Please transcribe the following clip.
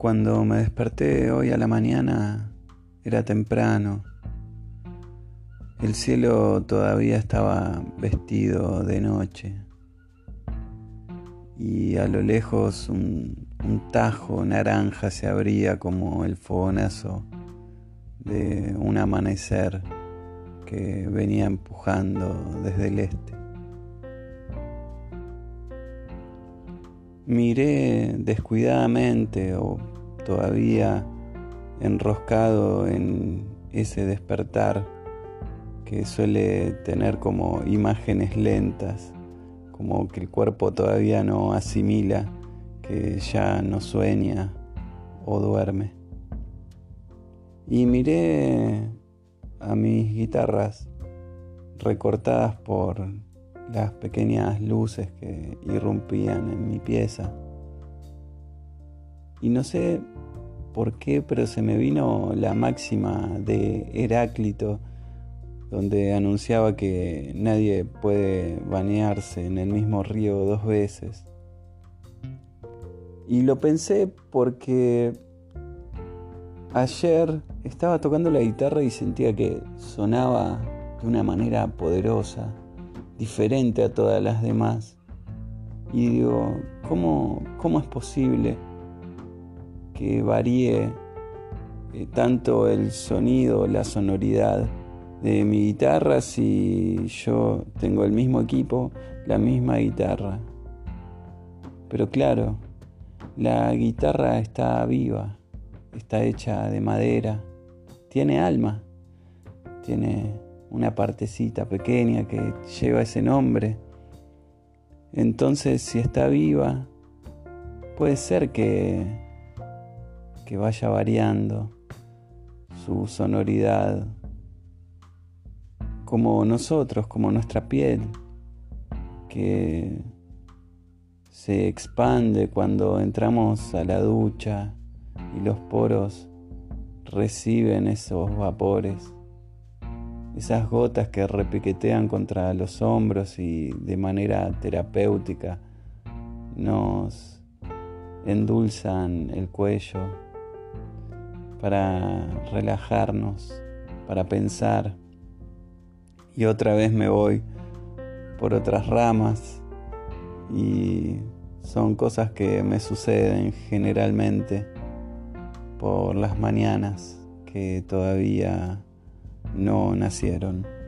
Cuando me desperté hoy a la mañana era temprano. El cielo todavía estaba vestido de noche. Y a lo lejos un, tajo naranja se abría como el fogonazo de un amanecer que venía empujando desde el este. Miré descuidadamente o todavía enroscado en ese despertar que suele tener como imágenes lentas, como que el cuerpo todavía no asimila, que ya no sueña o duerme. Y miré a mis guitarras recortadas por las pequeñas luces que irrumpían en mi pieza. Y no sé por qué, pero se me vino la máxima de Heráclito, donde anunciaba que nadie puede bañarse en el mismo río dos veces. Y lo pensé porque ayer estaba tocando la guitarra y sentía que sonaba de una manera poderosa, diferente a todas las demás. Y digo, ¿cómo, cómo es posible? que varíe eh, tanto el sonido, la sonoridad de mi guitarra si yo tengo el mismo equipo, la misma guitarra. Pero claro, la guitarra está viva, está hecha de madera, tiene alma, tiene una partecita pequeña que lleva ese nombre. Entonces, si está viva, puede ser que que vaya variando su sonoridad, como nosotros, como nuestra piel, que se expande cuando entramos a la ducha y los poros reciben esos vapores, esas gotas que repiquetean contra los hombros y de manera terapéutica nos endulzan el cuello para relajarnos, para pensar. Y otra vez me voy por otras ramas y son cosas que me suceden generalmente por las mañanas que todavía no nacieron.